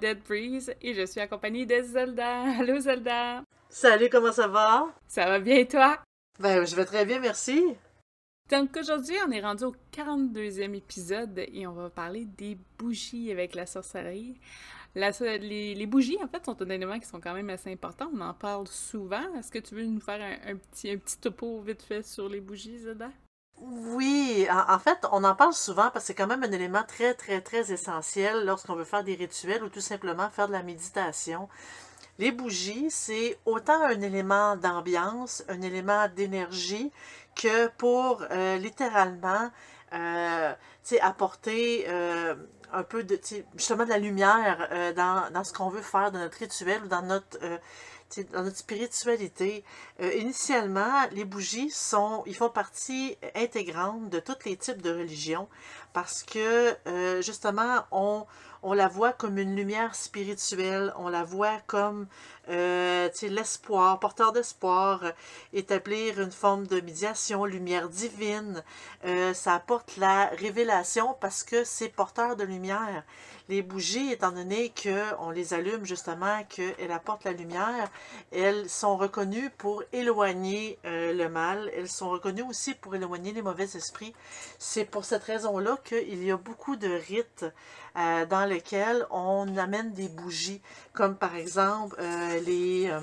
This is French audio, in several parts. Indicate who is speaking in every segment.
Speaker 1: Dead Breeze et je suis accompagnée de Zelda. Allô Zelda!
Speaker 2: Salut, comment ça va?
Speaker 1: Ça va bien toi?
Speaker 2: Ben, je vais très bien, merci.
Speaker 1: Donc aujourd'hui, on est rendu au 42e épisode et on va parler des bougies avec la sorcellerie. les, bougies, en fait, sont un élément qui sont quand même assez importants. On en parle souvent. Est-ce que tu veux nous faire un, petit, un petit topo vite fait sur les bougies, Zelda?
Speaker 2: Oui, en, fait, on en parle souvent parce que c'est quand même un élément très, très, très essentiel lorsqu'on veut faire des rituels ou tout simplement faire de la méditation. Les bougies, c'est autant un élément d'ambiance, un élément d'énergie, que pour euh, littéralement euh, apporter euh, un peu de justement de la lumière euh, dans, dans, ce qu'on veut faire dans notre rituel ou dans notre dans notre spiritualité, euh, initialement, les bougies sont, ils font partie intégrante de tous les types de religions parce que, euh, justement, on, on la voit comme une lumière spirituelle, on la voit comme euh, l'espoir, porteur d'espoir, établir une forme de médiation, lumière divine. ça apporte la révélation parce que c'est porteur de lumière. Les bougies, étant donné qu'on les allume justement, qu'elles apportent la lumière, elles sont reconnues pour éloigner euh, le mal. Elles sont reconnues aussi pour éloigner les mauvais esprits. C'est pour cette raison-là qu'il y a beaucoup de rites euh, dans lesquels on amène des bougies, comme par exemple euh,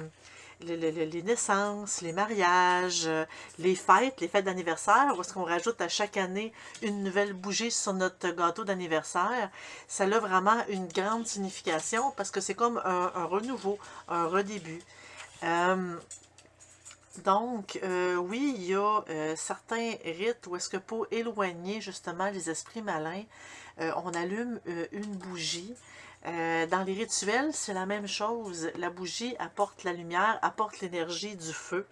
Speaker 2: les les, naissances, les mariages, euh, les fêtes, les fêtes d'anniversaire, où est-ce qu'on rajoute à chaque année une nouvelle bougie sur notre gâteau d'anniversaire, ça a vraiment une grande signification parce que c'est comme un, renouveau, un redébut. Euh, donc, oui, il y a certains rites où est-ce que pour éloigner justement les esprits malins, on allume une bougie euh, dans les rituels, c'est la même chose. La bougie apporte la lumière, apporte l'énergie du feu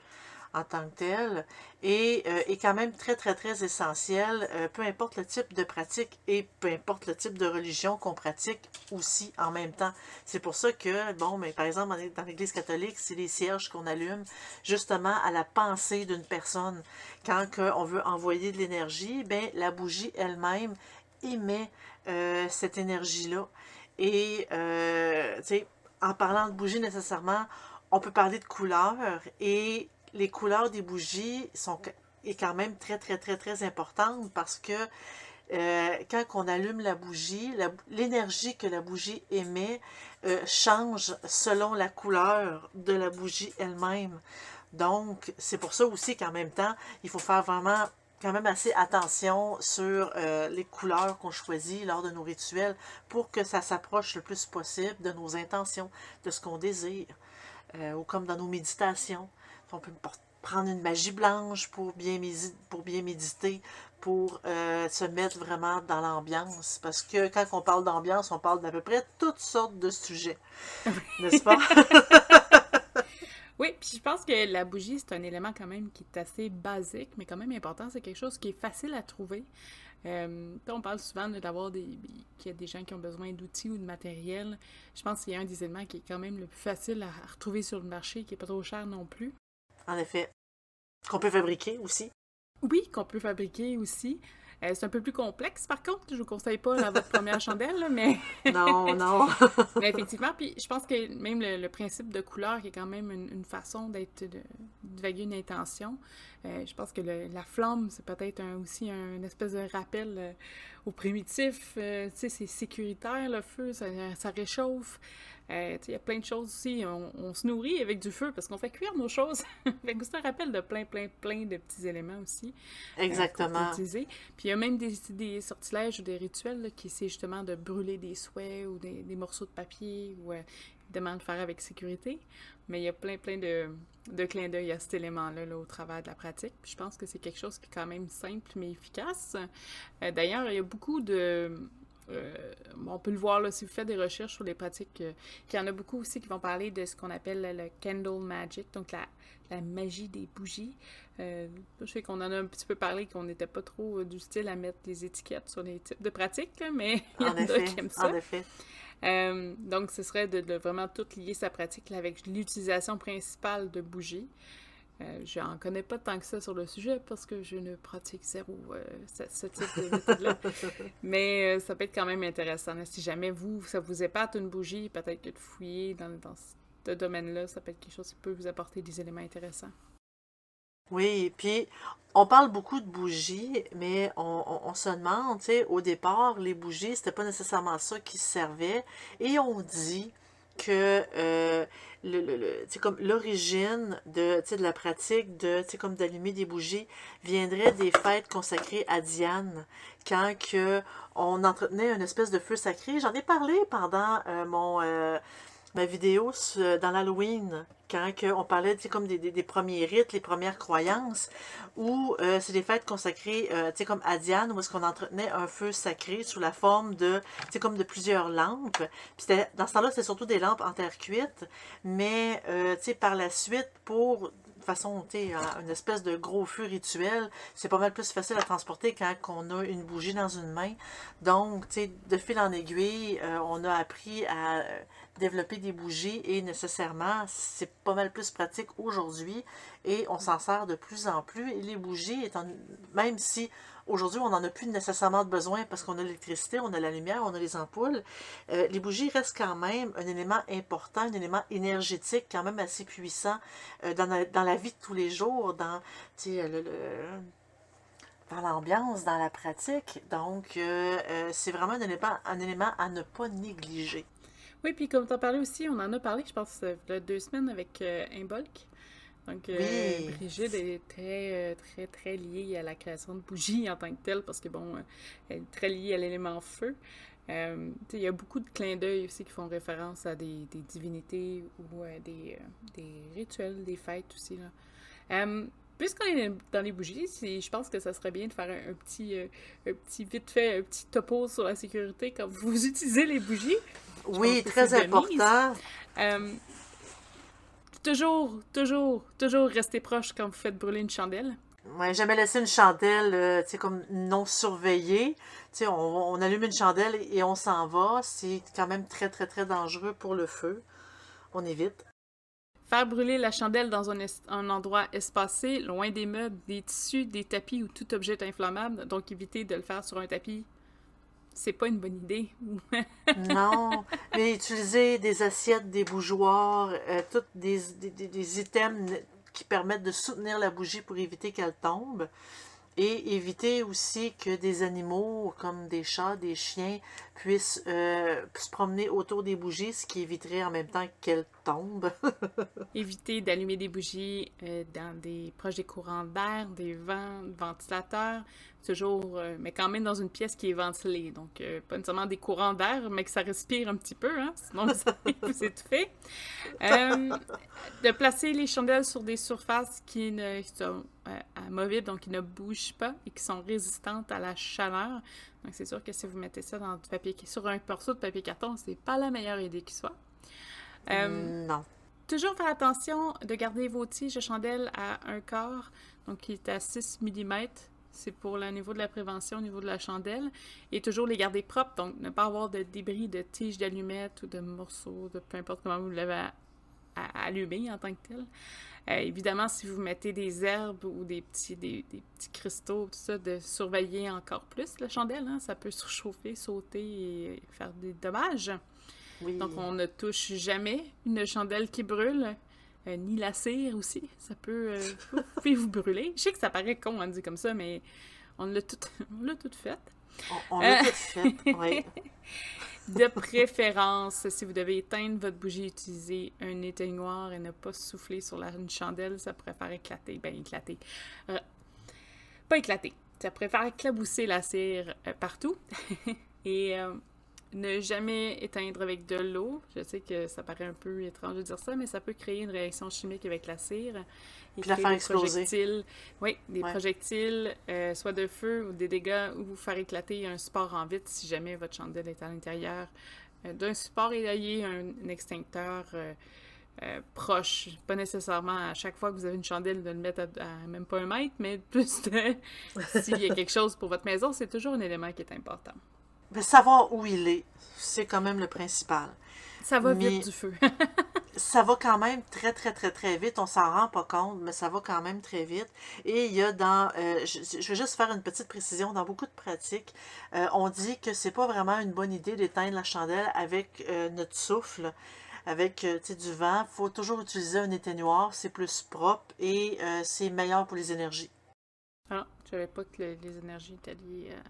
Speaker 2: en tant que tel et euh, est quand même très, très, très essentiel, euh, peu importe le type de pratique et peu importe le type de religion qu'on pratique aussi en même temps. C'est pour ça que, bon, mais par exemple, dans l'Église catholique, c'est les cierges qu'on allume justement à la pensée d'une personne. Quand on veut envoyer de l'énergie, ben la bougie elle-même émet cette énergie-là. Et, euh, tu sais, en parlant de bougies nécessairement, on peut parler de couleurs et les couleurs des bougies sont quand même très, très, très, très importante parce que euh, quand on allume la bougie, l'énergie que la bougie émet euh, change selon la couleur de la bougie elle-même. Donc, c'est pour ça aussi qu'en même temps, il faut faire vraiment quand même assez attention sur euh, les couleurs qu'on choisit lors de nos rituels pour que ça s'approche le plus possible de nos intentions, de ce qu'on désire. Euh, ou comme dans nos méditations, on peut prendre une magie blanche pour bien, pour bien méditer, pour euh, se mettre vraiment dans l'ambiance. Parce que quand on parle d'ambiance, on parle d'à peu près toutes sortes de sujets. N'est-ce pas?
Speaker 1: Oui, puis je pense que la bougie, c'est un élément quand même qui est assez basique, mais quand même important. C'est quelque chose qui est facile à trouver. Euh, on parle souvent d'avoir des, qu'il y a des gens qui ont besoin d'outils ou de matériel. Je pense qu'il y a un des éléments qui est quand même le plus facile à retrouver sur le marché, qui n'est pas trop cher non plus.
Speaker 2: En effet. Qu'on peut fabriquer aussi.
Speaker 1: Oui, qu'on peut fabriquer aussi. Euh, c'est un peu plus complexe, par contre. Je vous conseille pas la, votre première chandelle, mais...
Speaker 2: non, non.
Speaker 1: mais effectivement, puis je pense que même le, principe de couleur, qui est quand même une, façon d'être, de, vaguer une intention, euh, je pense que la flamme, c'est peut-être aussi un espèce de rappel euh, au primitif. tu sais, c'est sécuritaire, le feu, ça, ça réchauffe. Euh, il y a plein de choses aussi. On, se nourrit avec du feu parce qu'on fait cuire nos choses. c'est un rappel de plein, plein, plein de petits éléments aussi.
Speaker 2: Euh, Exactement.
Speaker 1: Puis il y a même des, des sortilèges ou des rituels qui c'est justement de brûler des souhaits ou des, morceaux de papier ou euh, évidemment le faire avec sécurité. Mais il y a plein, plein de, de clins d'œil à cet élément-là là, au travers de la pratique. Puis je pense que c'est quelque chose qui est quand même simple mais efficace. D'ailleurs, il y a beaucoup de euh, on peut le voir là, si vous faites des recherches sur les pratiques, euh, il y en a beaucoup aussi qui vont parler de ce qu'on appelle le candle magic, donc la, la magie des bougies. Euh, je sais qu'on en a un petit peu parlé, qu'on n'était pas trop du style à mettre les étiquettes sur les types de pratiques, mais il y en, a qui aiment ça. donc, ce serait de, vraiment tout lier sa pratique avec l'utilisation principale de bougies. Euh, J'en connais pas tant que ça sur le sujet parce que je ne pratique zéro euh, ce, type de méthode-là. Mais euh, ça peut être quand même intéressant. Si jamais vous, ça vous épate une bougie, peut-être que de fouiller dans, dans ce domaine-là, ça peut être quelque chose qui peut vous apporter des éléments intéressants.
Speaker 2: Oui, puis on parle beaucoup de bougies, mais on, se demande, tu sais, au départ, les bougies, c'était pas nécessairement ça qui servait. Et on dit que euh, l'origine de, de la pratique de d'allumer des bougies viendrait des fêtes consacrées à Diane, quand que on entretenait une espèce de feu sacré. J'en ai parlé pendant euh, mon euh, ma vidéo dans l'Halloween, quand on parlait comme des, des, premiers rites, les premières croyances, où euh, c'est des fêtes consacrées euh, comme à Diane, où est-ce qu'on entretenait un feu sacré sous la forme de, comme de plusieurs lampes. Puis dans ce temps-là, c'était surtout des lampes en terre cuite, mais euh, par la suite, pour façon, tu une espèce de gros feu rituel, c'est pas mal plus facile à transporter quand on a une bougie dans une main. Donc, tu sais, de fil en aiguille, euh, on a appris à euh, développer des bougies et nécessairement, c'est pas mal plus pratique aujourd'hui et on s'en sert de plus en plus. Les bougies, étant, même si Aujourd'hui, on n'en a plus nécessairement besoin parce qu'on a l'électricité, on a la lumière, on a les ampoules. Euh, les bougies restent quand même un élément important, un élément énergétique quand même assez puissant euh, dans, la, vie de tous les jours, dans dans l'ambiance, dans la pratique. Donc, euh, c'est vraiment un élément, un élément à ne pas négliger.
Speaker 1: Oui, puis comme tu as parlé aussi, on en a parlé, je pense, il y a deux semaines avec Imbolc. Donc, euh, Brigitte est très, euh, très, très liée à la création de bougies en tant que telle, parce que, bon, euh, elle est très liée à l'élément feu. il y a beaucoup de clins d'œil aussi qui font référence à des, des divinités ou à des, des, rituels, des fêtes aussi. Là. Puisqu'on est dans les bougies, je pense que ça serait bien de faire un, petit, un petit vite fait, un petit topo sur la sécurité quand vous utilisez les bougies.
Speaker 2: oui, très important
Speaker 1: toujours, toujours, toujours rester proche quand vous faites brûler une chandelle.
Speaker 2: Ouais, jamais laisser une chandelle, euh, tu sais, comme non surveillée. Tu sais, on, allume une chandelle et on s'en va. C'est quand même très, très, très dangereux pour le feu. On évite.
Speaker 1: Faire brûler la chandelle dans un, un, endroit espacé, loin des meubles, des tissus, des tapis ou tout objet inflammable. Donc, éviter de le faire sur un tapis c'est pas une bonne idée.
Speaker 2: non, mais utiliser des assiettes, des bougeoirs, euh, tous des, des, des, items qui permettent de soutenir la bougie pour éviter qu'elle tombe. Et éviter aussi que des animaux comme des chats, des chiens puissent euh, se promener autour des bougies, ce qui éviterait en même temps qu'elles tombent.
Speaker 1: éviter d'allumer des bougies euh, dans des proches des courants d'air, des vents, ventilateurs, toujours, euh, mais quand même dans une pièce qui est ventilée. Donc, euh, pas nécessairement des courants d'air, mais que ça respire un petit peu, hein, sinon ça vous étouffer. Euh, de placer les chandelles sur des surfaces qui, ne, sont amovibles, donc qui ne bougent pas et qui sont résistantes à la chaleur. Donc, c'est sûr que si vous mettez ça dans du papier, sur un morceau de papier carton, c'est pas la meilleure idée qui soit.
Speaker 2: non.
Speaker 1: Toujours faire attention de garder vos tiges de chandelle à un quart, donc qui est à 6 mm c'est pour le niveau de la prévention, au niveau de la chandelle. Et toujours les garder propres, donc ne pas avoir de débris de tiges d'allumettes ou de morceaux, de peu importe comment vous l'avez allumé en tant que tel. Euh, évidemment, si vous mettez des herbes ou des petits, des, petits cristaux, tout ça, de surveiller encore plus la chandelle. Hein. Ça peut surchauffer, sauter et faire des dommages. Donc, on ne touche jamais une chandelle qui brûle. Euh, ni la cire aussi. Ça peut euh, vous brûler. Je sais que ça paraît con, on dit comme ça, mais on l'a tout, tout fait.
Speaker 2: On, l'a tout fait, oui.
Speaker 1: De préférence, si vous devez éteindre votre bougie, utilisez un éteignoir et ne pas souffler sur la, une chandelle, ça pourrait faire éclater. Ben, éclater. Euh, pas éclater. Ça pourrait faire éclabousser la cire partout. et ne jamais éteindre avec de l'eau. Je sais que ça paraît un peu étrange de dire ça, mais ça peut créer une réaction chimique avec la cire.
Speaker 2: Et Puis la faire exploser.
Speaker 1: oui, des projectiles, euh, soit de feu ou des dégâts, ou vous faire éclater un support en vitre si jamais votre chandelle est à l'intérieur euh, d'un support et ayez un, extincteur euh, proche. Pas nécessairement à chaque fois que vous avez une chandelle de le mettre à, même pas un mètre, mais plus de s'il y a quelque chose pour votre maison, c'est toujours un élément qui est important.
Speaker 2: Mais savoir où il est, c'est quand même le principal.
Speaker 1: Ça va vite du feu.
Speaker 2: ça va quand même très, très, très, très vite. On s'en rend pas compte, mais ça va quand même très vite. Et il y a dans, euh, je, je, vais juste faire une petite précision, dans beaucoup de pratiques, euh, on dit que c'est pas vraiment une bonne idée d'éteindre la chandelle avec euh, notre souffle, avec du vent. Il faut toujours utiliser un éteignoir, c'est plus propre et c'est meilleur pour les énergies.
Speaker 1: Ah, je savais pas que les énergies étaient liées à...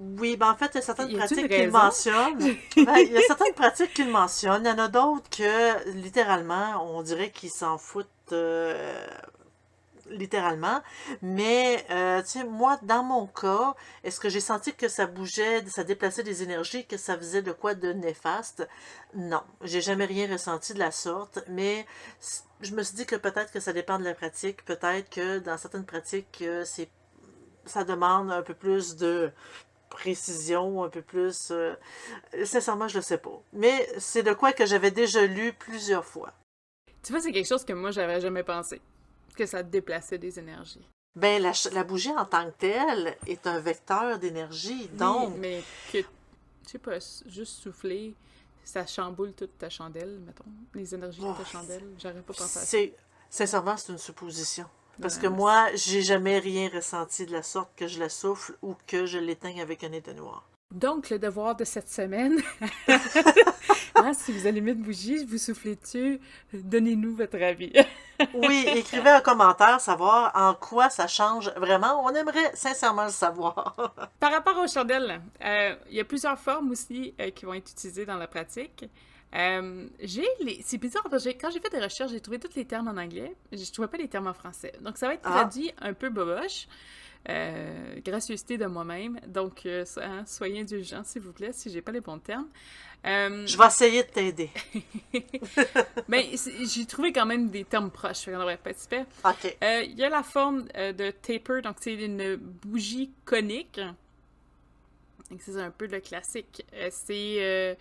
Speaker 2: Oui, ben en fait, il y a certaines pratiques qu'il mentionne. Ben, il y a certaines pratiques qu'il mentionne. Il y en a d'autres que, littéralement, on dirait qu'ils s'en foutent euh, littéralement. Mais, euh, tu sais, moi, dans mon cas, est-ce que j'ai senti que ça bougeait, ça déplaçait des énergies, que ça faisait de quoi de néfaste? Non. J'ai jamais rien ressenti de la sorte. Mais je me suis dit que peut-être que ça dépend de la pratique. Peut-être que dans certaines pratiques, euh, c'est ça demande un peu plus de précision, un peu plus. Euh, sincèrement, je le sais pas. Mais c'est de quoi que j'avais déjà lu plusieurs fois.
Speaker 1: Tu vois, c'est quelque chose que moi, j'avais jamais pensé. Que ça déplaçait des énergies.
Speaker 2: Ben, la, la bougie en tant que telle est un vecteur d'énergie, donc...
Speaker 1: mais que, je sais pas, juste souffler, ça chamboule toute ta chandelle, mettons. Les énergies de ta oh, chandelle, j'aurais pas pensé à ça.
Speaker 2: Sincèrement, c'est une supposition. Parce que moi, j'ai jamais rien ressenti de la sorte que je la souffle ou que je l'éteigne avec un éteignoir.
Speaker 1: Donc, le devoir de cette semaine, hein, si vous allumez de bougie, vous soufflez dessus, donnez-nous votre avis.
Speaker 2: oui, écrivez un commentaire, savoir en quoi ça change vraiment. On aimerait sincèrement le savoir.
Speaker 1: Par rapport aux chandelles, euh, il y a plusieurs formes aussi euh, qui vont être utilisées dans la pratique. Euh, j'ai les... C'est bizarre parce que quand j'ai fait des recherches, j'ai trouvé tous les termes en anglais. Je trouvais pas les termes en français. Donc ça va être ah. traduit un peu boboche. Euh, gracieuseté de moi-même. Donc, euh, hein, soyez indulgents, s'il vous plaît, si j'ai pas les bons termes.
Speaker 2: Je vais essayer de t'aider.
Speaker 1: Mais j'ai trouvé quand même des termes proches, on devrait pas
Speaker 2: OK.
Speaker 1: Il y a la forme de taper, donc c'est une bougie conique. C'est un peu le classique. c'est euh,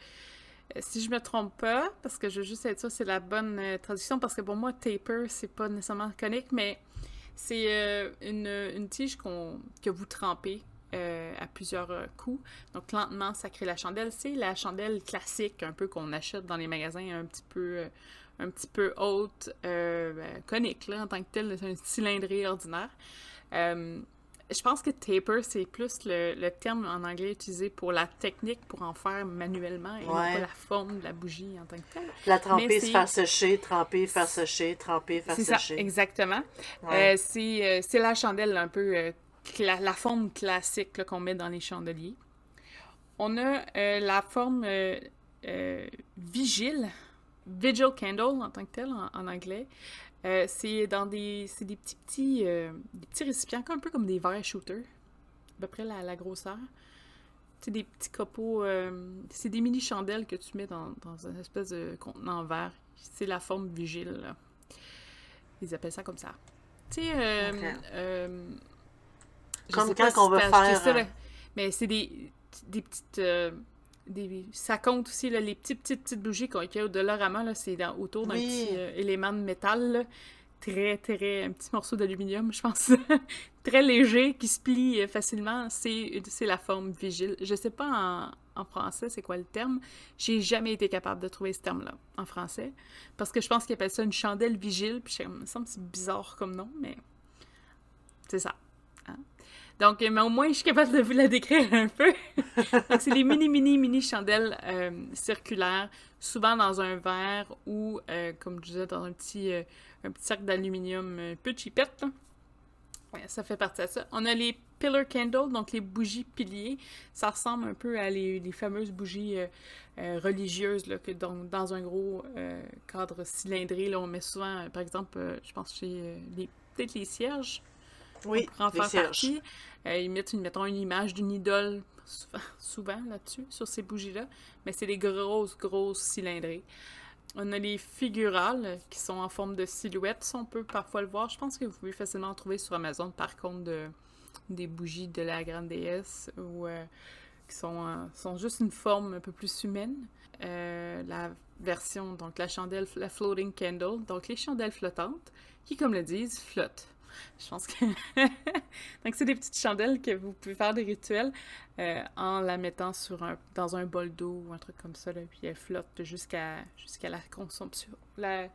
Speaker 1: si je me trompe pas, parce que je veux juste être sûr c'est la bonne euh, traduction, parce que pour moi, taper, c'est pas nécessairement conique, mais c'est euh, une, tige que vous trempez à plusieurs coups. Donc, lentement, ça crée la chandelle. C'est la chandelle classique, un peu qu'on achète dans les magasins, un petit peu, un petit peu haute, ben, conique, là, en tant que tel, c'est un cylindré ordinaire. Je pense que taper, c'est plus le, terme en anglais utilisé pour la technique pour en faire manuellement et non pas la forme de la bougie en tant que telle.
Speaker 2: La tremper, se faire sécher, tremper, faire sécher, tremper, faire sécher.
Speaker 1: Ça, exactement. Euh, euh, c'est la chandelle un peu, euh, la, forme classique qu'on met dans les chandeliers. On a la forme vigile, vigil candle en tant que tel en anglais. Euh, c'est dans des, c'est des petits, petits, euh, des petits récipients, un peu comme des verres shooters, à peu près la, la grosseur. C'est des petits copeaux, euh, c'est des mini chandelles que tu mets dans, dans une espèce de contenant verre. C'est la forme vigile. Là. Ils appellent ça comme ça. Tu sais,
Speaker 2: comme quand on veut faire.
Speaker 1: mais c'est des, des petites ça compte aussi les petites, petites, petites bougies y a au là c'est autour d'un petit euh, élément de métal, très, très, un petit morceau d'aluminium, je pense, très léger, qui se plie euh, facilement. C'est la forme vigile. Je sais pas en, français c'est quoi le terme. J'ai jamais été capable de trouver ce terme-là en français, parce que je pense qu'ils appellent ça une chandelle vigile, puis ça me semble bizarre comme nom, mais c'est ça. Donc, mais au moins, je suis capable de vous la décrire un peu. Donc, c'est des mini, mini, mini chandelles euh, circulaires, souvent dans un verre ou, euh, comme je disais, dans un petit, euh, un petit cercle d'aluminium un peu ça fait partie de ça. On a les pillar candles, donc les bougies piliers. Ça ressemble un peu à les, fameuses bougies religieuses, là, que donc, dans un gros cadre cylindré, là, on met souvent, par exemple, je pense chez les, peut-être les cierges.
Speaker 2: Oui,
Speaker 1: en faire partie. Euh, ils mettent, une, mettons, une image d'une idole souvent, là-dessus, sur ces bougies-là, mais c'est des grosses, grosses cylindrées. On a les figurales qui sont en forme de silhouette, on peut parfois le voir. Je pense que vous pouvez facilement en trouver sur Amazon, par contre, de, des bougies de la grande déesse ou euh, qui sont, euh, sont juste une forme un peu plus humaine. la version, donc la chandelle, la floating candle, donc les chandelles flottantes, qui, comme le disent, flottent. Je pense que. Donc, c'est des petites chandelles que vous pouvez faire des rituels euh, en la mettant sur un, dans un bol d'eau ou un truc comme ça, là, puis elle flotte jusqu'à jusqu'à la consomption. La...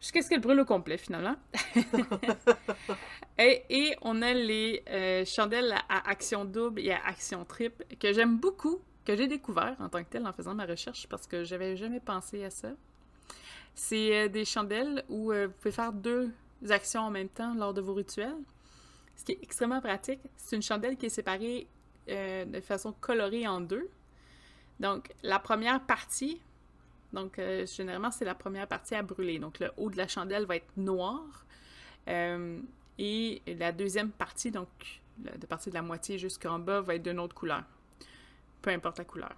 Speaker 1: Jusqu'à ce qu'elle brûle au complet, finalement. et, et, on a les euh, chandelles à action double et à action triple que j'aime beaucoup, que j'ai découvert en tant que tel en faisant ma recherche parce que j'avais jamais pensé à ça. C'est euh, des chandelles où vous pouvez faire deux actions en même temps lors de vos rituels. Ce qui est extrêmement pratique. C'est une chandelle qui est séparée euh, de façon colorée en deux. Donc, la première partie, donc euh, généralement, c'est la première partie à brûler. Donc, le haut de la chandelle va être noir. Euh, et la deuxième partie, donc de partie de la moitié jusqu'en bas, va être d'une autre couleur. Peu importe la couleur.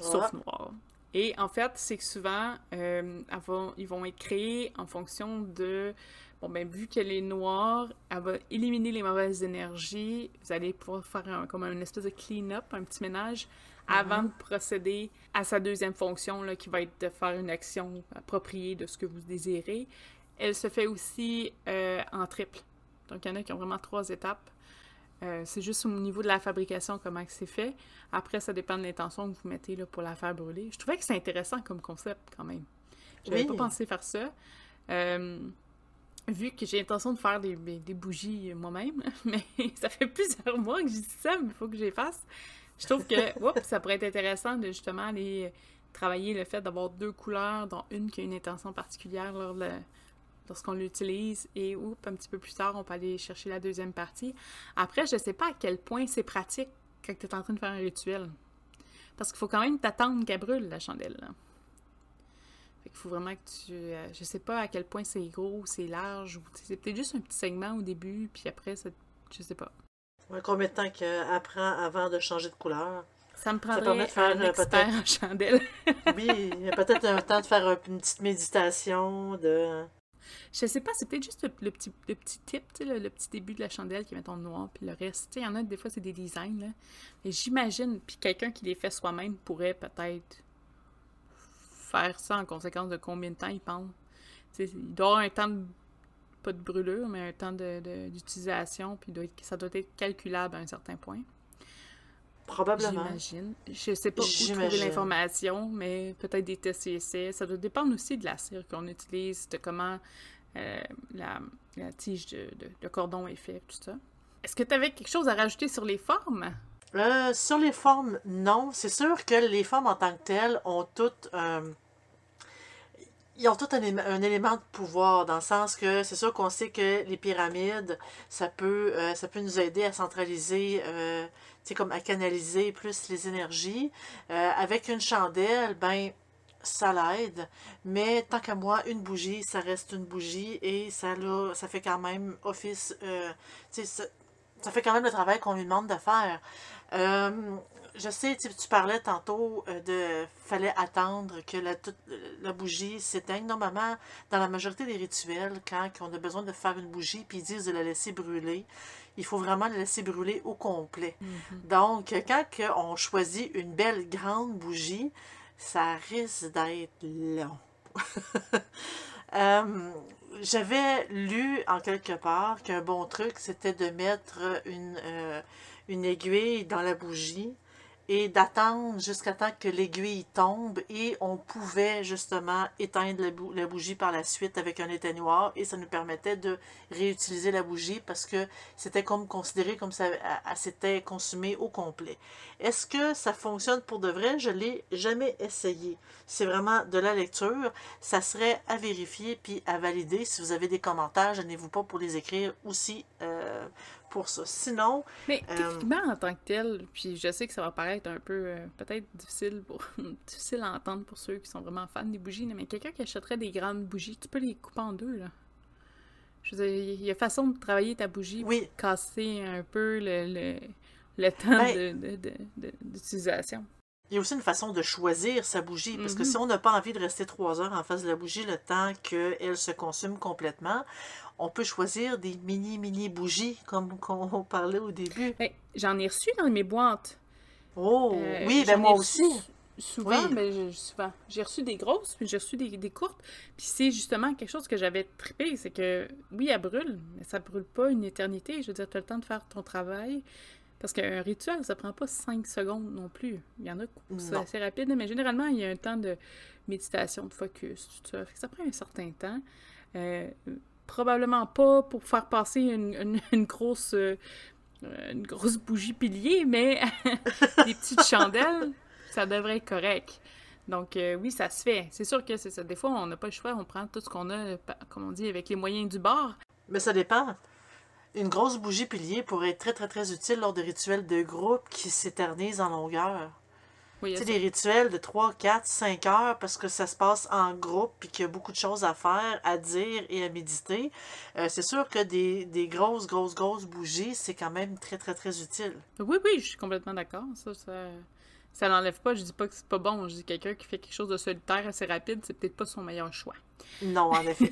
Speaker 1: Sauf noir. Et en fait, c'est que souvent, ils vont être créés en fonction de Bon, ben, vu qu'elle est noire, elle va éliminer les mauvaises énergies. Vous allez pouvoir faire un, comme une espèce de clean-up, un petit ménage, avant mhm. de procéder à sa deuxième fonction, là, qui va être de faire une action appropriée de ce que vous désirez. Elle se fait aussi euh, en triple. Donc, il y en a qui ont vraiment trois étapes. Euh, c'est juste au niveau de la fabrication, comment c'est fait. Après, ça dépend de l'intention que vous mettez là, pour la faire brûler. Je trouvais que c'est intéressant comme concept quand même. Je n'avais pas pensé faire ça. Euh, vu que j'ai l'intention de faire des, des bougies moi-même, mais ça fait plusieurs mois que je dis ça, mais il faut que je les fasse. Je trouve que oups, ça pourrait être intéressant de justement aller travailler le fait d'avoir deux couleurs, dont une qui a une intention particulière lors lorsqu'on l'utilise, et oups, un petit peu plus tard, on peut aller chercher la deuxième partie. Après, je ne sais pas à quel point c'est pratique quand tu es en train de faire un rituel. Parce qu'il faut quand même t'attendre qu'elle brûle, la chandelle. Là. Fait qu'il faut vraiment que tu. Euh, je sais pas à quel point c'est gros, ou c'est large, ou c'est peut-être juste un petit segment au début, puis après, ça, je sais pas.
Speaker 2: combien de temps qu'elle prend avant de changer de couleur?
Speaker 1: Ça me prendrait de faire un euh, expert en chandelle.
Speaker 2: oui, il y a peut-être un temps de faire une petite méditation, de...
Speaker 1: Je sais pas, c'est peut-être juste le, petit, le petit tip, le, le, petit début de la chandelle qui met en noir, puis le reste. Il y en a des fois, c'est des designs. Là. Mais j'imagine, puis quelqu'un qui les fait soi-même pourrait peut-être faire ça en conséquence de combien de temps il pense. il doit avoir un temps de, pas de brûlure, mais un temps d'utilisation, puis doit ça doit être calculable à un certain point.
Speaker 2: Probablement.
Speaker 1: J'imagine. Je sais pas où trouver l'information, mais peut-être des tests et essais. Ça doit dépendre aussi de la cire qu'on utilise, de comment euh, la, tige de, cordon est faite, tout ça. Est-ce que tu avais quelque chose à rajouter sur les formes?
Speaker 2: Euh, sur les formes, non. C'est sûr que les formes en tant que telles ont toutes euh, ils ont tout un, élément de pouvoir, dans le sens que c'est sûr qu'on sait que les pyramides, ça peut, euh, ça peut nous aider à centraliser, euh, comme à canaliser plus les énergies. Avec une chandelle, ben, ça l'aide, mais tant qu'à moi, une bougie, ça reste une bougie et ça, ça fait quand même office, ça fait quand même le travail qu'on lui demande de faire je sais, tu, parlais tantôt euh, de fallait attendre que la, la bougie s'éteigne. Normalement, dans la majorité des rituels, quand on a besoin de faire une bougie, puis ils disent de la laisser brûler, il faut vraiment la laisser brûler au complet. Mm-hmm. Donc, quand on choisit une belle grande bougie, ça risque d'être long. Euh, j'avais lu en quelque part qu'un bon truc, c'était de mettre une, euh, une aiguille dans la bougie et d'attendre jusqu'à temps que l'aiguille tombe et on pouvait justement éteindre la, bougie par la suite avec un éteignoir et ça nous permettait de réutiliser la bougie parce que c'était comme considéré comme ça s'était consumé au complet. Est-ce que ça fonctionne pour de vrai? Je l'ai jamais essayé. C'est vraiment de la lecture. Ça serait à vérifier puis à valider. Si vous avez des commentaires, gênez-vous pas pour les écrire aussi euh, pour ça. Sinon.
Speaker 1: Mais euh, techniquement, en tant que tel, puis je sais que ça va paraître un peu euh, peut-être difficile pour difficile à entendre pour ceux qui sont vraiment fans des bougies, mais quelqu'un qui achèterait des grandes bougies, tu peux les couper en deux, là. Je veux dire, il y a façon de travailler ta bougie
Speaker 2: oui.
Speaker 1: casser un peu le, le, temps ben d'utilisation.
Speaker 2: Il y a aussi une façon de choisir sa bougie, parce que mm-hmm. si on n'a pas envie de rester trois heures en face de la bougie le temps qu'elle se consume complètement, on peut choisir des mini-mini bougies, comme on parlait au début.
Speaker 1: Ben, j'en ai reçu dans mes boîtes.
Speaker 2: Oh, euh, oui, ben moi aussi.
Speaker 1: Souvent,
Speaker 2: Oui.
Speaker 1: mais je- souvent. J'ai reçu des grosses, puis j'ai reçu des, des courtes. Puis c'est justement quelque chose que j'avais trippé, c'est que oui, elle brûle, mais ça brûle pas une éternité. Je veux dire, tu as le temps de faire ton travail. Parce qu'un rituel, ça prend pas 5 secondes non plus. Il y en a qui
Speaker 2: Non.
Speaker 1: assez rapide, mais généralement, il y a un temps de méditation, de focus, tout ça. Ça prend un certain temps. Euh, probablement pas pour faire passer une, une- une grosse euh, euh, une grosse bougie pilier, mais des petites chandelles, ça devrait être correct. Donc euh, oui, ça se fait. C'est sûr que c'est ça. Des fois, on n'a pas le choix, on prend tout ce qu'on a, comme on dit, avec les moyens du bord.
Speaker 2: Mais ça dépend. Une grosse bougie pilier pourrait être très, très, très utile lors de rituels de groupe qui s'éternisent en longueur.
Speaker 1: Oui,
Speaker 2: Tu sais, des rituels de 3, 4, 5 heures parce que ça se passe en groupe puis qu'il y a beaucoup de choses à faire, à dire et à méditer. Euh, c'est sûr que des, des grosses, grosses, grosses bougies, c'est quand même très, très, très utile.
Speaker 1: Oui, oui, je suis complètement d'accord. Ça, ça, ça l'enlève pas. Je dis pas que c'est pas bon. Je dis quelqu'un qui fait quelque chose de solitaire assez rapide, c'est peut-être pas son meilleur choix.
Speaker 2: Non, en effet.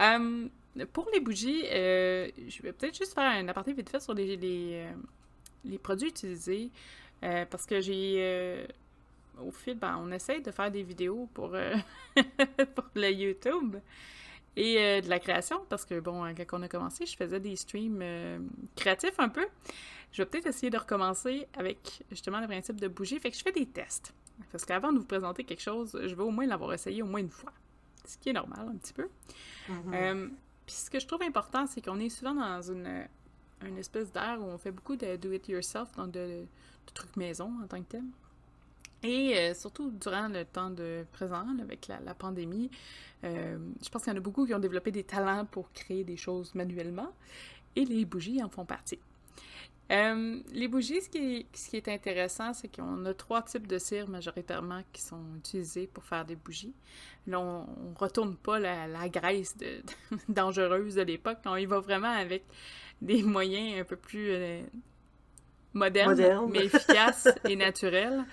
Speaker 1: Euh, pour les bougies, euh, je vais peut-être juste faire un aparté vite fait sur les, les, euh, les produits utilisés. euh, parce que j'ai. au fil, ben, on essaye de faire des vidéos pour, pour le YouTube et euh, de la création. Parce que, bon, hein, quand on a commencé, je faisais des streams euh, créatifs un peu. Je vais peut-être essayer de recommencer avec justement le principe de bougie. Fait que je fais des tests. Parce qu'avant de vous présenter quelque chose, je veux au moins l'avoir essayé au moins une fois. Ce qui est normal un petit peu.
Speaker 2: Mhm.
Speaker 1: Euh, Puis ce que je trouve important, c'est qu'on est souvent dans une, espèce d'ère où on fait beaucoup de do-it-yourself, donc de, trucs maison en tant que tel. Et euh, surtout durant le temps de présent, avec la, la pandémie, euh, je pense qu'il y en a beaucoup qui ont développé des talents pour créer des choses manuellement, et les bougies en font partie. Euh, les bougies, ce qui est, ce qui est intéressant, c'est qu'on a trois types de cire majoritairement qui sont utilisés pour faire des bougies. Là, on, on retourne pas la, la graisse de- dangereuse de l'époque. On y va vraiment avec des moyens un peu plus euh, modernes, mais efficaces et naturels.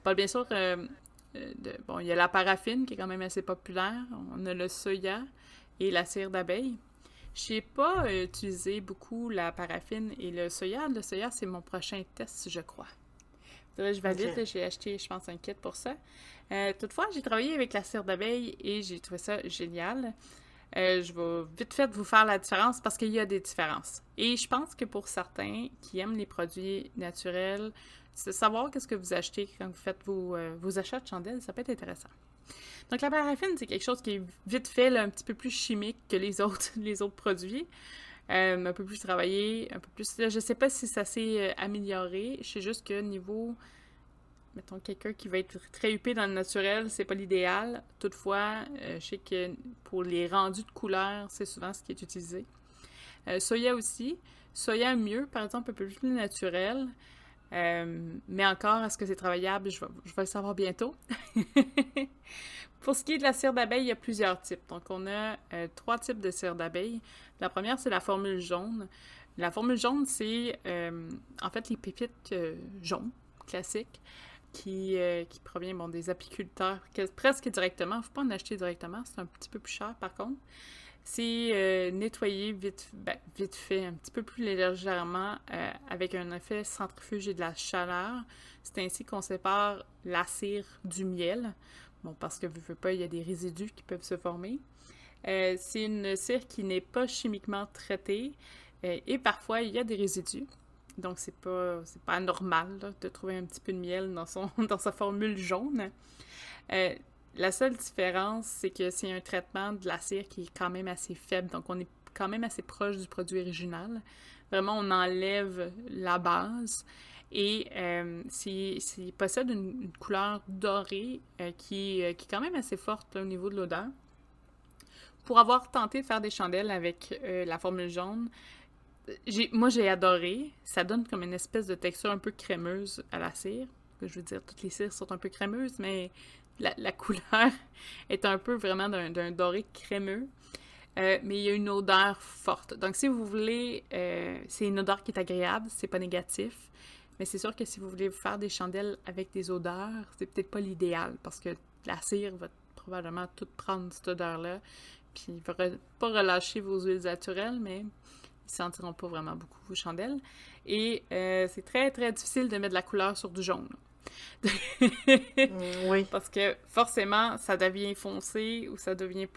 Speaker 1: On parle bien sûr euh, de... Bon, il y a la paraffine qui est quand même assez populaire. On a le soya et la cire d'abeille. Je n'ai pas euh, utilisé beaucoup la paraffine et le soya. Le soya, c'est mon prochain test, je crois. Je valide, j'ai acheté, je pense, un kit pour ça. Euh, toutefois, j'ai travaillé avec la cire d'abeille et j'ai trouvé ça génial. Euh, je vais vite fait vous faire la différence parce qu'il y a des différences. Et je pense que pour certains qui aiment les produits naturels, c'est savoir qu'est-ce que vous achetez quand vous faites vos, vos achats de chandelles, ça peut être intéressant. Donc la paraffine, c'est quelque chose qui est vite fait, un petit peu plus chimique que les autres, les autres produits. Euh, un peu plus travaillé, un peu plus... je sais pas si ça s'est euh, amélioré. Je sais juste que niveau... Mettons, quelqu'un qui va être très huppé dans le naturel, c'est pas l'idéal. Toutefois, euh, je sais que pour les rendus de couleurs, c'est souvent ce qui est utilisé. Soya aussi. Soya mieux, par exemple, un peu plus naturel. Euh, mais encore, est-ce que c'est travaillable? Je vais, le savoir bientôt. Pour ce qui est de la cire d'abeille, il y a plusieurs types. Donc, on a euh, trois types de cire d'abeille. La première, c'est la formule jaune. La formule jaune, c'est euh, en fait les pépites jaunes, classiques, qui, proviennent des apiculteurs que- presque directement. Il ne faut pas en acheter directement, c'est un petit peu plus cher par contre. C'est euh, nettoyé vite, ben, vite fait, un petit peu plus légèrement, euh, avec un effet centrifuge et de la chaleur. C'est ainsi qu'on sépare la cire du miel. Bon, parce que, veux, veux pas, il y a des résidus qui peuvent se former. Euh, c'est une cire qui n'est pas chimiquement traitée euh, et parfois il y a des résidus. Donc c'est pas pas normal de trouver un petit peu de miel dans son dans sa formule jaune. La seule différence, c'est que c'est un traitement de la cire qui est quand même assez faible. Donc on est quand même assez proche du produit original. Vraiment, on enlève la base et euh, c'est, c'est- possède une, couleur dorée euh, qui, euh, qui est quand même assez forte au niveau de l'odeur. Pour avoir tenté de faire des chandelles avec euh, la formule jaune, moi j'ai adoré. Ça donne comme une espèce de texture un peu crémeuse à la cire. Je veux dire, toutes les cires sont un peu crémeuses, mais la, couleur est un peu vraiment d'un, doré crémeux. Euh, mais il y a une odeur forte. Donc, si vous voulez, euh, c'est une odeur qui est agréable, c'est pas négatif. Mais c'est sûr que si vous voulez faire des chandelles avec des odeurs, c'est peut-être pas l'idéal parce que la cire va probablement tout prendre cette odeur-là. Puis, il va pas relâcher vos huiles naturelles, mais ils sentiront pas vraiment beaucoup vos chandelles. Et euh, c'est très, très difficile de mettre de la couleur sur du jaune.
Speaker 2: Mm, oui.
Speaker 1: Parce que forcément, ça devient foncé ou ça devient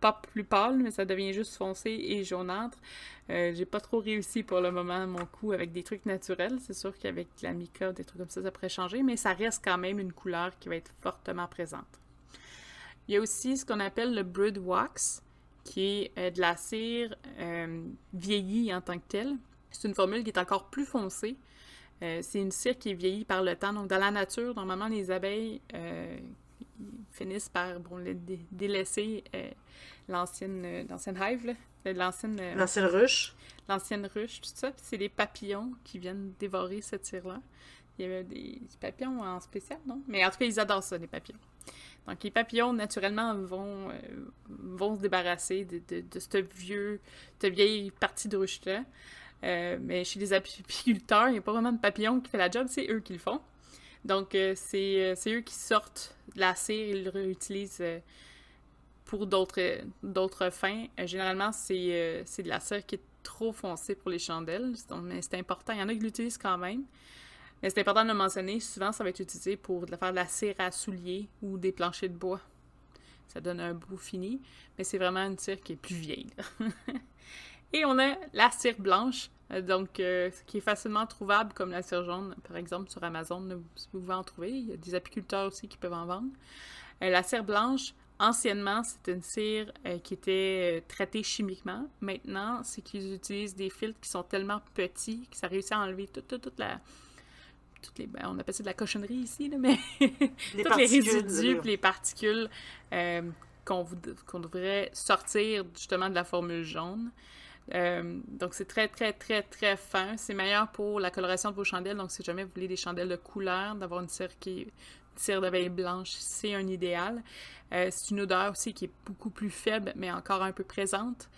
Speaker 1: pas plus pâle, mais ça devient juste foncé et jaunâtre. Euh, j'ai pas trop réussi pour le moment mon coup avec des trucs naturels. C'est sûr qu'avec la mica, des trucs comme ça, ça pourrait changer, mais ça reste quand même une couleur qui va être fortement présente. Il y a aussi ce qu'on appelle le Brood Wax, qui est euh, de la cire euh, vieillie en tant que telle. C'est une formule qui est encore plus foncée. Euh, c'est une cire qui est vieillie par le temps. Donc, dans la nature, normalement, les abeilles finissent par bon, délaisser l'ancienne, l'ancienne hive, l'ancienne...
Speaker 2: ruche.
Speaker 1: L'ancienne ruche, tout ça. Puis c'est les papillons qui viennent dévorer cette cire-là. Il y avait des papillons en spécial, non? Mais en tout cas, ils adorent ça, les papillons. Donc, les papillons, naturellement, vont, euh, vont se débarrasser de, de, de cette, vieux, cette vieille partie de ruche-là. Euh, mais chez les apiculteurs, il n'y a pas vraiment de papillons qui fait la job, c'est eux qui le font. Donc, euh, c'est eux qui sortent la cire, ils le réutilisent pour d'autres fins. généralement, c'est de la cire qui est trop foncée pour les chandelles, mais c'est important. Il y en a qui l'utilisent quand même. Mais c'est important de le mentionner, souvent ça va être utilisé pour faire de la cire à souliers ou des planchers de bois. Ça donne un bout fini, mais c'est vraiment une cire qui est plus vieille. Et on a la cire blanche, euh, donc euh, qui est facilement trouvable comme la cire jaune, par exemple sur Amazon, vous pouvez en trouver. Il y a des apiculteurs aussi qui peuvent en vendre. Euh, la cire blanche, anciennement, c'est une cire qui était traitée chimiquement. Maintenant, c'est qu'ils utilisent des filtres qui sont tellement petits que ça réussit à enlever toute, toute, toute la, les, ben, on appelle ça de la cochonnerie ici, mais les tous les résidus, les particules euh, qu'on, devrait sortir justement de la formule jaune. Euh, donc c'est très très très très fin. C'est meilleur pour la coloration de vos chandelles. Donc si jamais vous voulez des chandelles de couleur, d'avoir une cire qui cire d'abeille blanche, c'est un idéal. Euh, c'est une odeur aussi qui est beaucoup plus faible, mais encore un peu présente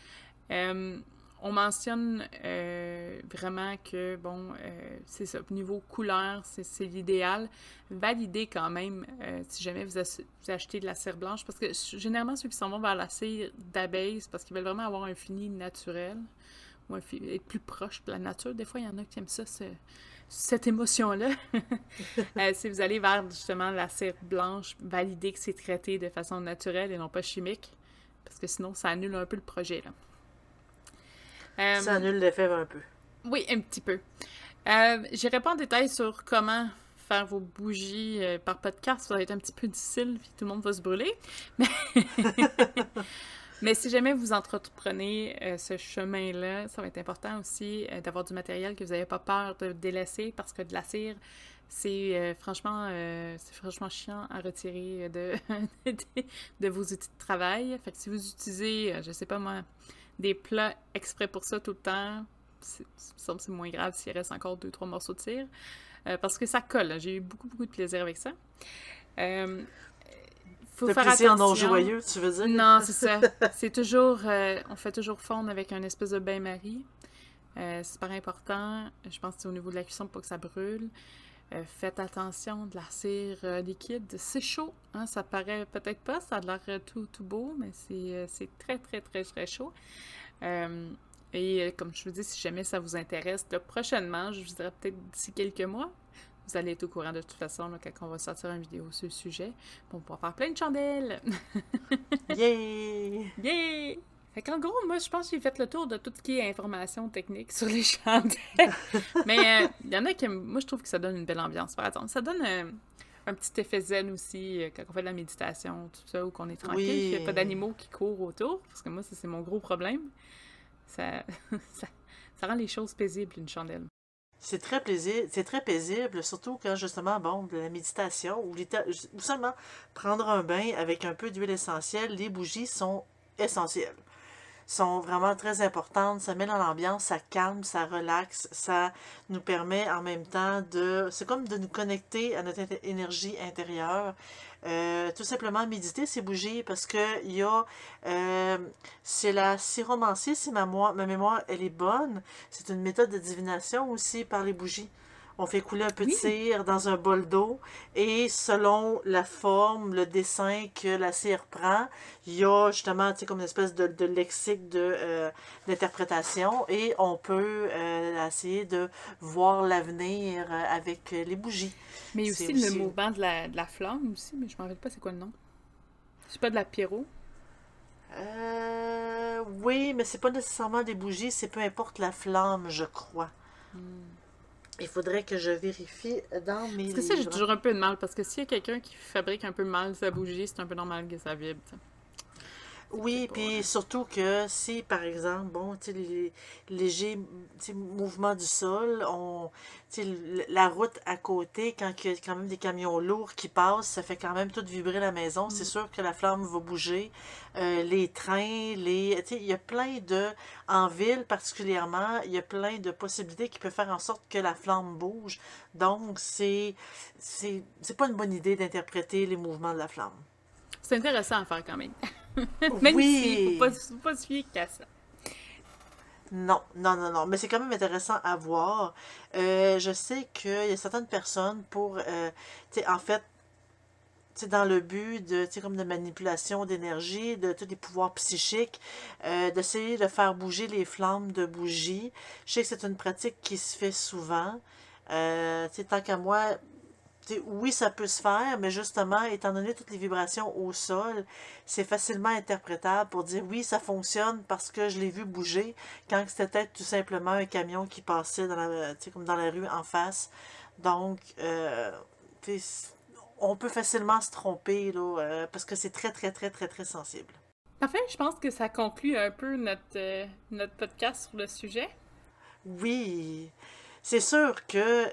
Speaker 1: on mentionne euh, vraiment que, bon, euh, c'est ça, niveau couleur, c'est l'idéal. Validez quand même euh, si jamais vous, achetez de la cire blanche, parce que généralement, ceux qui s'en vont vers la cire d'abeille, parce qu'ils veulent vraiment avoir un fini naturel, ou être plus proche de la nature. Des fois, il y en a qui aiment ça, cette émotion-là. si vous allez vers justement la cire blanche, validez que c'est traité de façon naturelle et non pas chimique, parce que sinon, ça annule un peu le projet, là.
Speaker 2: Euh, ça annule l'effet un peu.
Speaker 1: Oui, un petit peu. Euh, J'irai pas en détail sur comment faire vos bougies euh, par podcast. Ça va être un petit peu difficile, puis tout le monde va se brûler. Mais, si jamais vous entreprenez euh, ce chemin-là, ça va être important aussi d'avoir du matériel que vous n'avez pas peur de délaisser parce que de la cire, c'est franchement franchement chiant à retirer de, de, vos outils de travail. Fait que si vous utilisez, je sais pas moi, des plats exprès pour ça tout le temps, semble c'est moins grave s'il reste encore deux, trois morceaux de cire. Euh, parce que ça colle. J'ai eu beaucoup, beaucoup de plaisir avec ça. Euh,
Speaker 2: faut faire plaisir attention. non joyeux, tu veux dire?
Speaker 1: Non, c'est ça. c'est toujours... Euh, on fait toujours fondre avec un espèce de bain-marie. Euh, c'est super important. Je pense que c'est au niveau de la cuisson pour que ça brûle. Faites attention de la cire liquide. C'est chaud, hein? ça paraît peut-être pas, ça a l'air tout, tout beau, mais c'est très, très, très, très chaud. Euh, et euh, comme je vous dis, si jamais ça vous intéresse, prochainement, je vous dirais peut-être d'ici quelques mois, vous allez être au courant de toute façon quand on va sortir une vidéo sur le sujet. on pourra faire plein de chandelles!
Speaker 2: Yay!
Speaker 1: Yay! Fait qu'en gros, moi, je pense que j'ai fait le tour de tout ce qui est information technique sur les chandelles. Mais euh, il y en a qui... Moi, je trouve que ça donne une belle ambiance, par exemple. Ça donne un petit effet zen aussi quand on fait de la méditation, tout ça, ou qu'on est tranquille, qu'il n'y a pas d'animaux qui courent autour, parce que moi, ça, c'est mon gros problème. Ça, ça, rend les choses paisibles, une chandelle.
Speaker 2: C'est très plaisir, c'est très paisible, surtout quand justement, bon, de la méditation ou, ou seulement prendre un bain avec un peu d'huile essentielle, les bougies sont essentielles sont vraiment très importantes. Ça met dans l'ambiance, ça calme, ça relaxe, ça nous permet en même temps de... C'est comme de nous connecter à notre énergie intérieure. Euh, tout simplement méditer ces bougies parce que il y a... Euh, c'est la syromancie, si ma, ma mémoire elle est bonne. C'est une méthode de divination aussi par les bougies. On fait couler un peu de cire dans un bol d'eau et selon la forme, le dessin que la cire prend, il y a justement comme une espèce de, de lexique de, euh, d'interprétation et on peut euh, essayer de voir l'avenir euh, avec les bougies.
Speaker 1: Mais il y a
Speaker 2: C'est
Speaker 1: aussi,
Speaker 2: aussi-
Speaker 1: le mouvement de la, de la flamme aussi, mais je m'en rappelle pas c'est quoi le nom. C'est pas de la pyro.
Speaker 2: Euh, oui, mais c'est pas nécessairement des bougies, c'est peu importe la flamme, je crois. Il faudrait que je vérifie dans mes
Speaker 1: que ça, j'ai toujours un peu de mal, parce que s'il y a quelqu'un qui fabrique un peu mal sa bougie, c'est un peu normal que ça vibre. tu sais.
Speaker 2: Oui, puis
Speaker 1: ouais.
Speaker 2: surtout que si, par exemple, bon, tu sais, les légers mouvements du sol, on, la route à côté, quand il y a quand même des camions lourds qui passent, ça fait quand même tout vibrer la maison. C'est sûr que la flamme va bouger. Euh, les trains, les, tu sais, il y a plein de, en ville particulièrement, il y a plein de possibilités qui peuvent faire en sorte que la flamme bouge. Donc, c'est, c'est pas une bonne idée d'interpréter les mouvements de la flamme.
Speaker 1: C'est intéressant à faire quand même. même
Speaker 2: Oui.
Speaker 1: si, faut pas, faut pas se fier qu'à ça.
Speaker 2: Non, non, non, non, mais c'est quand même intéressant à voir. Euh, je sais qu'il y a certaines personnes pour, euh, tu sais, en fait, tu sais, dans le but de, tu sais, comme de manipulation d'énergie, de tous les pouvoirs psychiques, euh, d'essayer de faire bouger les flammes de bougies. Je sais que c'est une pratique qui se fait souvent. Tu sais, tant qu'à moi, oui, ça peut se faire, mais justement, étant donné toutes les vibrations au sol, c'est facilement interprétable pour dire oui, ça fonctionne parce que je l'ai vu bouger, quand c'était peut-être tout simplement un camion qui passait dans la, tu sais, comme dans la rue en face. Donc, euh, on peut facilement se tromper, là, euh, parce que c'est très, très, très, très, très sensible.
Speaker 1: Parfait, je pense que ça conclut un peu notre, euh, notre podcast sur le sujet.
Speaker 2: Oui, c'est sûr que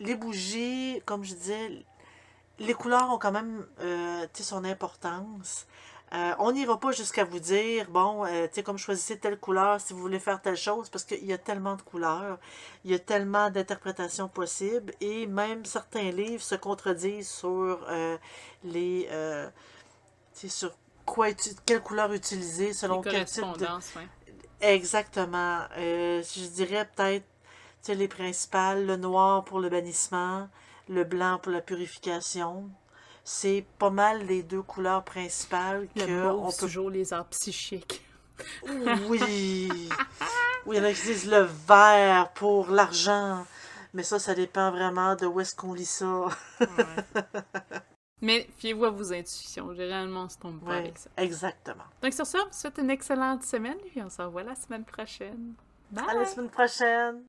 Speaker 2: les bougies, comme je disais, les couleurs ont quand même euh, son importance. Euh, on n'ira pas jusqu'à vous dire, bon, euh, tu sais, comme choisissez telle couleur si vous voulez faire telle chose, parce qu'il y a tellement de couleurs, il y a tellement d'interprétations possibles, et même certains livres se contredisent sur euh, les, tu sais, sur quoi, quelle couleur utiliser selon
Speaker 1: Les
Speaker 2: quel type de,
Speaker 1: ouais.
Speaker 2: Exactement. Je dirais peut-être sais, les principales, le noir pour le bannissement, le blanc pour la purification. C'est pas mal les deux couleurs principales
Speaker 1: Le
Speaker 2: que
Speaker 1: mauve,
Speaker 2: on
Speaker 1: c'est
Speaker 2: peut.
Speaker 1: toujours les arts psychiques.
Speaker 2: Oui. Oui, il y en a qui disent le vert pour l'argent. Mais ça, ça dépend vraiment de où est-ce qu'on lit ça.
Speaker 1: Mais fiez-vous à vos intuitions. Généralement, on se trompe pas
Speaker 2: Ouais,
Speaker 1: avec ça.
Speaker 2: exactement.
Speaker 1: Donc sur ça, on vous souhaite une excellente semaine et on se revoit la semaine prochaine. Bye!
Speaker 2: À la semaine prochaine.